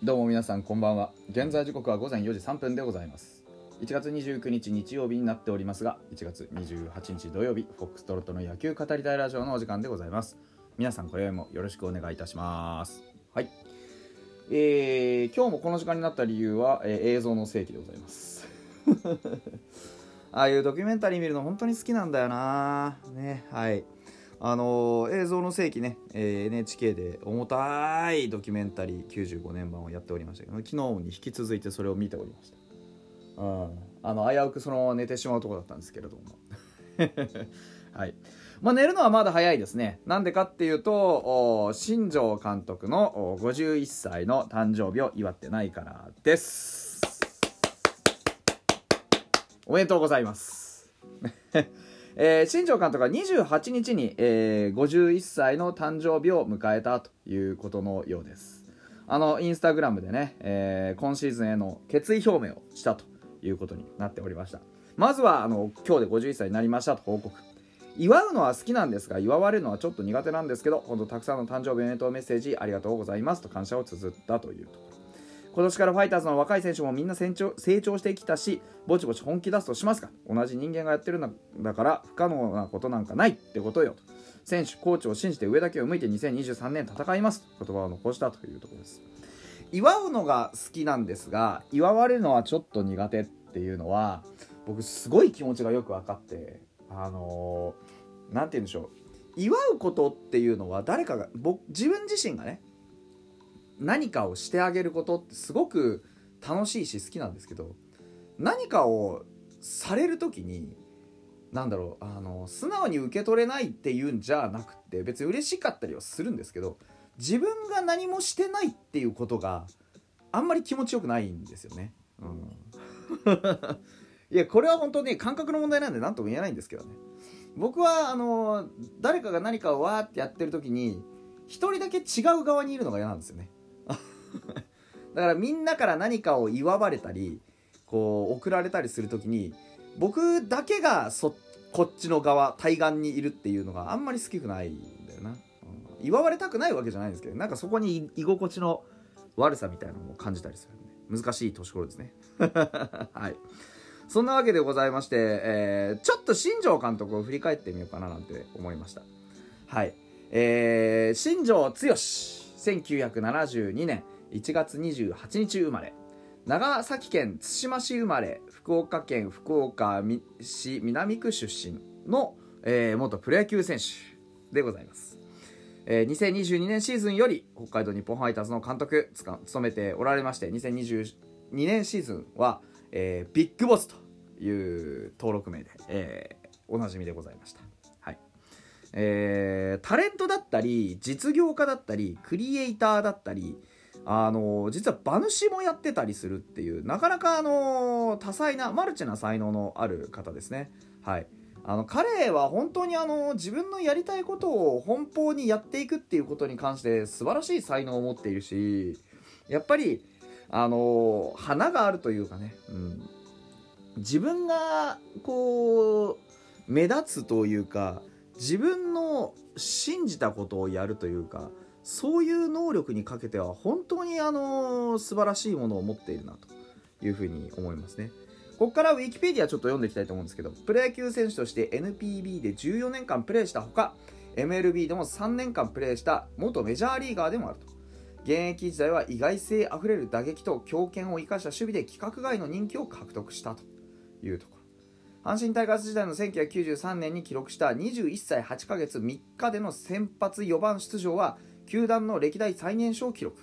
どうも皆さんこんばんは。現在時刻は午前4時3分でございます。1月29日日曜日になっておりますが1月28日土曜日フォックストロットの野球語りたいラジオのお時間でございます。皆さんこれもよろしくお願いいたします。はい。えー、今日もこの時間になった理由は、えー映像の世紀でございます。ああいうドキュメンタリー見るの本当に好きなんだよな。ねはい。あの映像の世紀ね、えー NHK で重たいドキュメンタリー95年版をやっておりましたけど昨日に引き続いてそれを見ておりました。うん。あの危うくその寝てしまうとこだったんですけれども。はい。まあ、寝るのはまだ早いですね。なんでかっていうと新庄監督の51歳の誕生日を祝ってないからです。おめでとうございます。えー新庄監督は28日に、えー51歳の誕生日を迎えたということのようです。あのインスタグラムでね、えー今シーズンへの決意表明をしたということになっておりました。まずはあの今日で51歳になりましたと報告。祝うのは好きなんですが祝われるのはちょっと苦手なんですけど本当たくさんの誕生日おめでとうメッセージありがとうございますと感謝を綴ったというところ。今年からファイターズの若い選手もみんな成長成長してきたしぼちぼち本気出すとしますか？同じ人間がやってるんだから不可能なことなんかないってことよ。と選手コーチを信じて上だけを向いて2023年戦います。と言葉を残したというところです。祝うのが好きなんですが祝われるのはちょっと苦手っていうのは僕すごい気持ちがよく分かってあのーて言うんでしょう。祝うことっていうのは誰かが僕自分自身がね何かをしてあげることってすごく楽しいし好きなんですけど何かをされる時になんだろうあの素直に受け取れないっていうんじゃなくて別に嬉しかったりはするんですけど自分が何もしてないっていうことがあんまり気持ちよくないんですよね。うん。いやこれは本当に感覚の問題なんで何とも言えないんですけどね。僕はあの誰かが何かをわーってやってる時に一人だけ違う側にいるのが嫌なんですよね。だからみんなから何かを祝われたりこう送られたりする時に僕だけがそこっちの側対岸にいるっていうのがあんまり好きくないんだよな、うん。祝われたくないわけじゃないんですけどなんかそこに居心地の悪さみたいなのを感じたりするんで。難しい年頃ですね。はい。そんなわけでございまして、えーちょっと新庄監督を振り返ってみようかななんて思いました。はい。えー、新庄剛志1972年。1月28日生まれ。長崎県対馬市生まれ。福岡県福岡市南区出身の、えー元プロ野球選手でございます、えー2022年シーズンより北海道日本ファイターズの監督つか務めておられまして2022年シーズンは、えービッグボスという登録名で、えーおなじみでございました。えータレントだったり実業家だったりクリエイターだったりあの実は馬主もやってたりするっていうなかなかあの多彩なマルチな才能のある方ですね。はい。あの彼は本当にあの自分のやりたいことを奔放にやっていくっていうことに関して素晴らしい才能を持っているしやっぱりあの花があるというかね、うん、自分がこう目立つというか自分の信じたことをやるというかそういう能力にかけては本当にあの素晴らしいものを持っているなというふうに思いますね。ここからウィキペディアちょっと読んでいきたいと思うんですけどプロ野球選手として NPB で14年間プレーしたほか MLB でも3年間プレーした元メジャーリーガーでもあると現役時代は意外性あふれる打撃と強肩を生かした守備で規格外の人気を獲得したというところ阪神タイガース時代の1993年に記録した21歳8ヶ月3日での先発4番出場は球団の歴代最年少記録。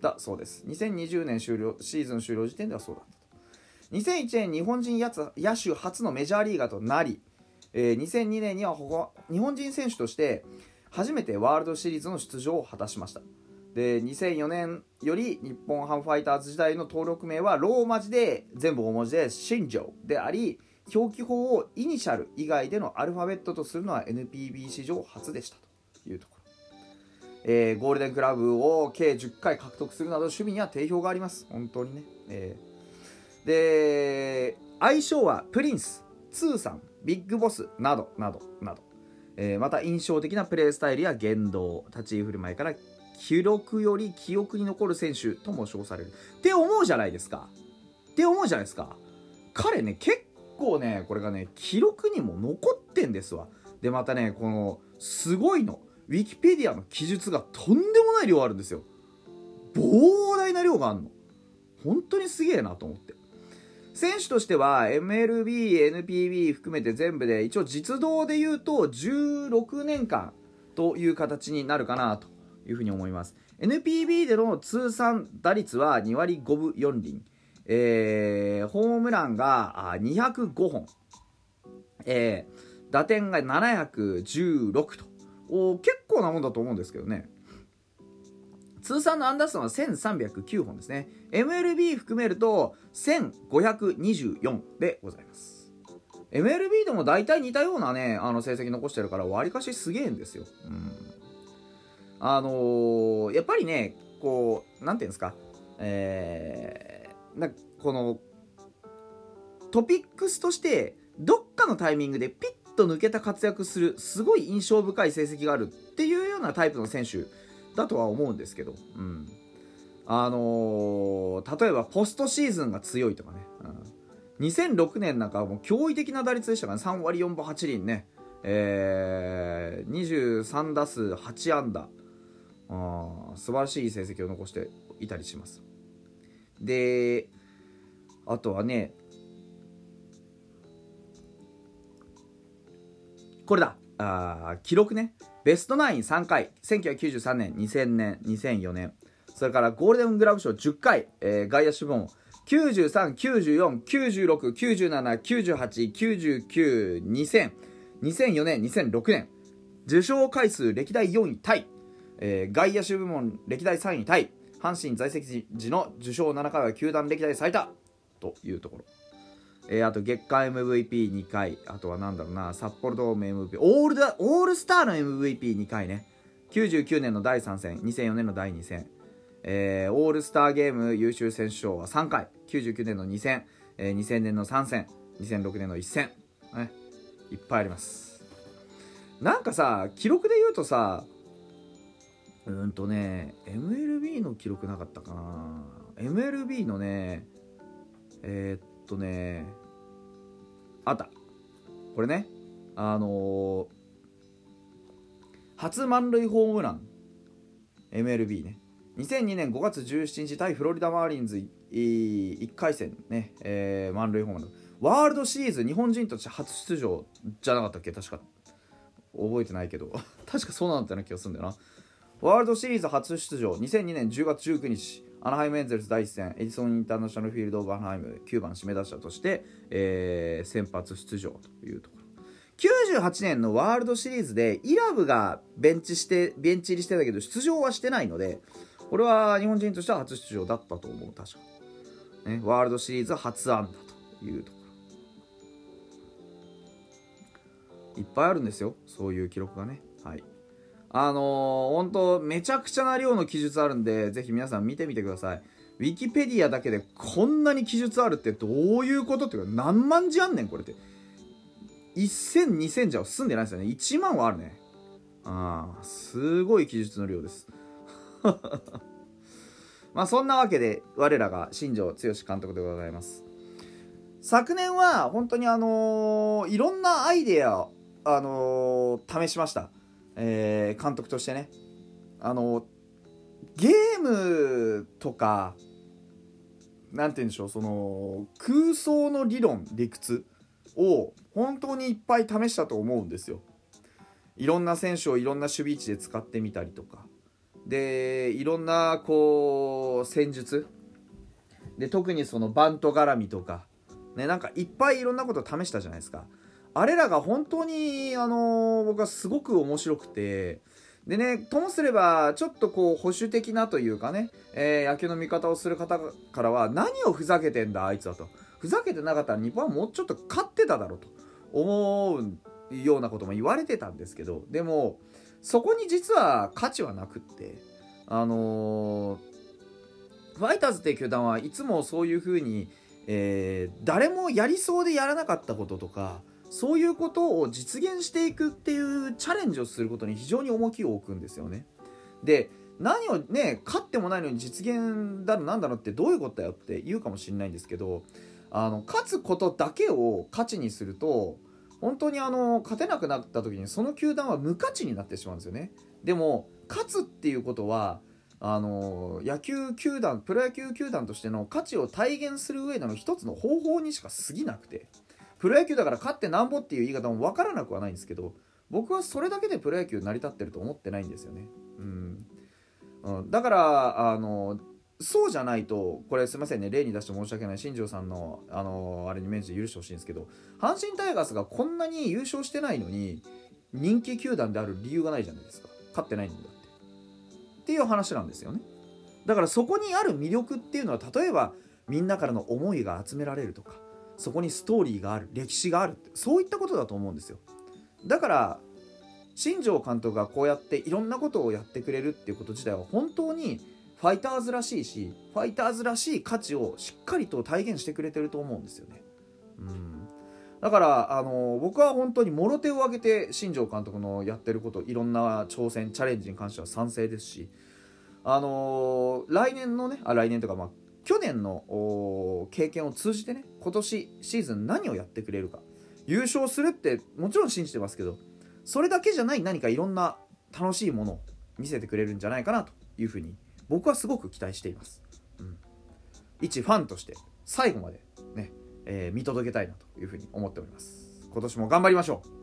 だそうです。2020年終了シーズン終了時点ではそうだったと。2001年日本人やつ野手初のメジャーリーガーとなり、えー2002年には日本人選手として初めてワールドシリーズの出場を果たしました。で2004年より日本ハムファイターズ時代の登録名はローマ字で全部大文字で新庄であり表記法をイニシャル以外でのアルファベットとするのは NPB 史上初でしたというところ、えーゴールデンクラブを計10回獲得するなど守備には定評があります。本当にね、えー。で愛称はプリンスツーさんビッグボスなどなどなど、えーまた印象的なプレースタイルや言動立ち居振る舞いから記録より記憶に残る選手とも称される。って思うじゃないですか。って思うじゃないですか。彼ね結構ねこれがね記録にも残ってんですわ。でまたねこのすごいの。ウィキペディアの記述がとんでもない量あるんですよ。膨大な量があるの。本当にすげえなと思って。選手としては MLB、NPB 含めて全部で一応実動で言うと16年間という形になるかなというふうに思います。NPB での通算打率は2割5分4厘、えー、ホームランが205本、えー、打点が716と。お結構なもんだと思うんですけどね。通算のアンダーソンは1309本ですね。MLB 含めると1524でございます。MLB でも大体似たようなねあの成績残してるからわりかしすげえんですよ、うん、あのー、やっぱりねこうなんていうんですか。えー、なこのトピックスとしてどっかのタイミングでピッと抜けた活躍するすごい印象深い成績があるっていうようなタイプの選手だとは思うんですけど、うん、あのー、例えばポストシーズンが強いとかね、うん、2006年なんかもう驚異的な打率でしたからね。3割4分8厘ね、えー、23打数8安打。あ素晴らしい成績を残していたりします。であとはねこれだ。あ記録ね。ベストナイン3回。1993年2000年2004年。それからゴールデングラブ賞10回、えー、外野手部門93、94、96、97、98、99、2000、2004年、2006年、受賞回数歴代4位タイ、えー、外野手部門歴代3位タイ、阪神在籍時の受賞7回は球団歴代最多。というところ。えー、あと月間 MVP2 回、あとはなんだろうな、札幌ドーム MVP、オールだオールスターの MVP2 回ね、99年の第3戦、2004年の第2戦、えー、オールスターゲーム優秀選手賞は3回、99年の2戦、えー、2000年の3戦、2006年の1戦、ね、いっぱいあります。なんかさ、記録で言うとさ、うんとね、MLB の記録なかったかな。MLB のね、えー、っとね、あった。これね、あのー、初満塁ホームラン、MLB ね。2002年5月17日対フロリダマーリンズ1回戦ね、えー、満塁ホームラン。ワールドシリーズ日本人として初出場じゃなかったっけ？確か。覚えてないけど。確かそうなんだったような気がするんだよな。ワールドシリーズ初出場2002年10月19日アナハイムエンゼルス第1戦エディソンインターナショナルフィールド・オブ・アナハイム9番指名打者として、えー、先発出場というところ。98年のワールドシリーズで伊良部がベンチしてベンチ入りしてたけど出場はしてないのでこれは日本人としては初出場だったと思う確か、ね、ワールドシリーズ初安打というところ。いっぱいあるんですよそういう記録がね。はい。あのー、本当めちゃくちゃな量の記述あるんで、ぜひ皆さん見てみてください。ウィキペディアだけでこんなに記述あるってどういうことっていうか、何万字あんねん、これって。1000、2000じゃ済んでないですよね。1万はあるね。ああ、すごい記述の量です。まあそんなわけで、我らが新庄剛志監督でございます。昨年は本当にあのー、いろんなアイデア、あのー、試しました。えー、監督としてねあのゲームとか何て言うんでしょうその空想の理論理屈を本当にいっぱい試したと思うんですよ。いろんな選手をいろんな守備位置で使ってみたりとかでいろんなこう戦術で特にそのバント絡みとかねなんかいっぱいいろんなこと試したじゃないですか。あれらが本当に、あのー、僕はすごく面白くて、でね、ともすれば、ちょっとこう、保守的なというかね、えー、野球の見方をする方からは、何をふざけてんだ、あいつはと。ふざけてなかったら日本はもうちょっと勝ってただろうと思うようなことも言われてたんですけど、でも、そこに実は価値はなくって、あのー、ファイターズっていう球団はいつもそういうふうに、えー、誰もやりそうでやらなかったこととか、そういうことを実現していくっていうチャレンジをすることに非常に重きを置くんですよね。で何をね勝ってもないのに実現だろなんだろうってどういうことだよって言うかもしれないんですけどあの勝つことだけを価値にすると本当にあの勝てなくなった時にその球団は無価値になってしまうんですよねでも勝つっていうことはあの野球球団プロ野球球団としての価値を体現する上での一つの方法にしか過ぎなくてプロ野球だから勝ってなんぼっていう言い方も分からなくはないんですけど僕はそれだけでプロ野球成り立ってると思ってないんですよね。うん。うん、だからあのそうじゃないとこれすいませんね。例に出して申し訳ない。新庄さんのあのあれに免じて許してほしいんですけど阪神タイガースがこんなに優勝してないのに人気球団である理由がないじゃないですか。勝ってないんだって。っていう話なんですよね。だからそこにある魅力っていうのは例えばみんなからの思いが集められるとかそこにストーリーがある歴史があるそういったことだと思うんですよだから新庄監督がこうやっていろんなことをやってくれるっていうこと自体は本当にファイターズらしいしファイターズらしい価値をしっかりと体現してくれてると思うんですよね。うんだからあの僕は本当にもろ手を挙げて新庄監督のやってることいろんな挑戦チャレンジに関しては賛成ですしあの来年のねあ来年とかまあ去年の経験を通じてね今年シーズン何をやってくれるか。優勝するってもちろん信じてますけどそれだけじゃない何かいろんな楽しいものを見せてくれるんじゃないかなというふうに僕はすごく期待しています、うん、一ファンとして最後までね、えー、見届けたいなというふうに思っております。今年も頑張りましょう。